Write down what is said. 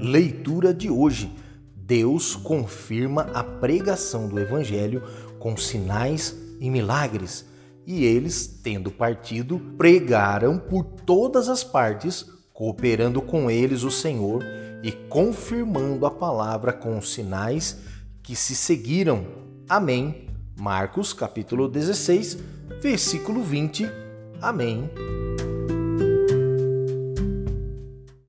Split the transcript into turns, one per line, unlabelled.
Leitura de hoje. Deus confirma a pregação do Evangelho com sinais e milagres. E eles, tendo partido, pregaram por todas as partes, cooperando com eles o Senhor e confirmando a palavra com os sinais que se seguiram. Amém. Marcos capítulo 16, versículo 20. Amém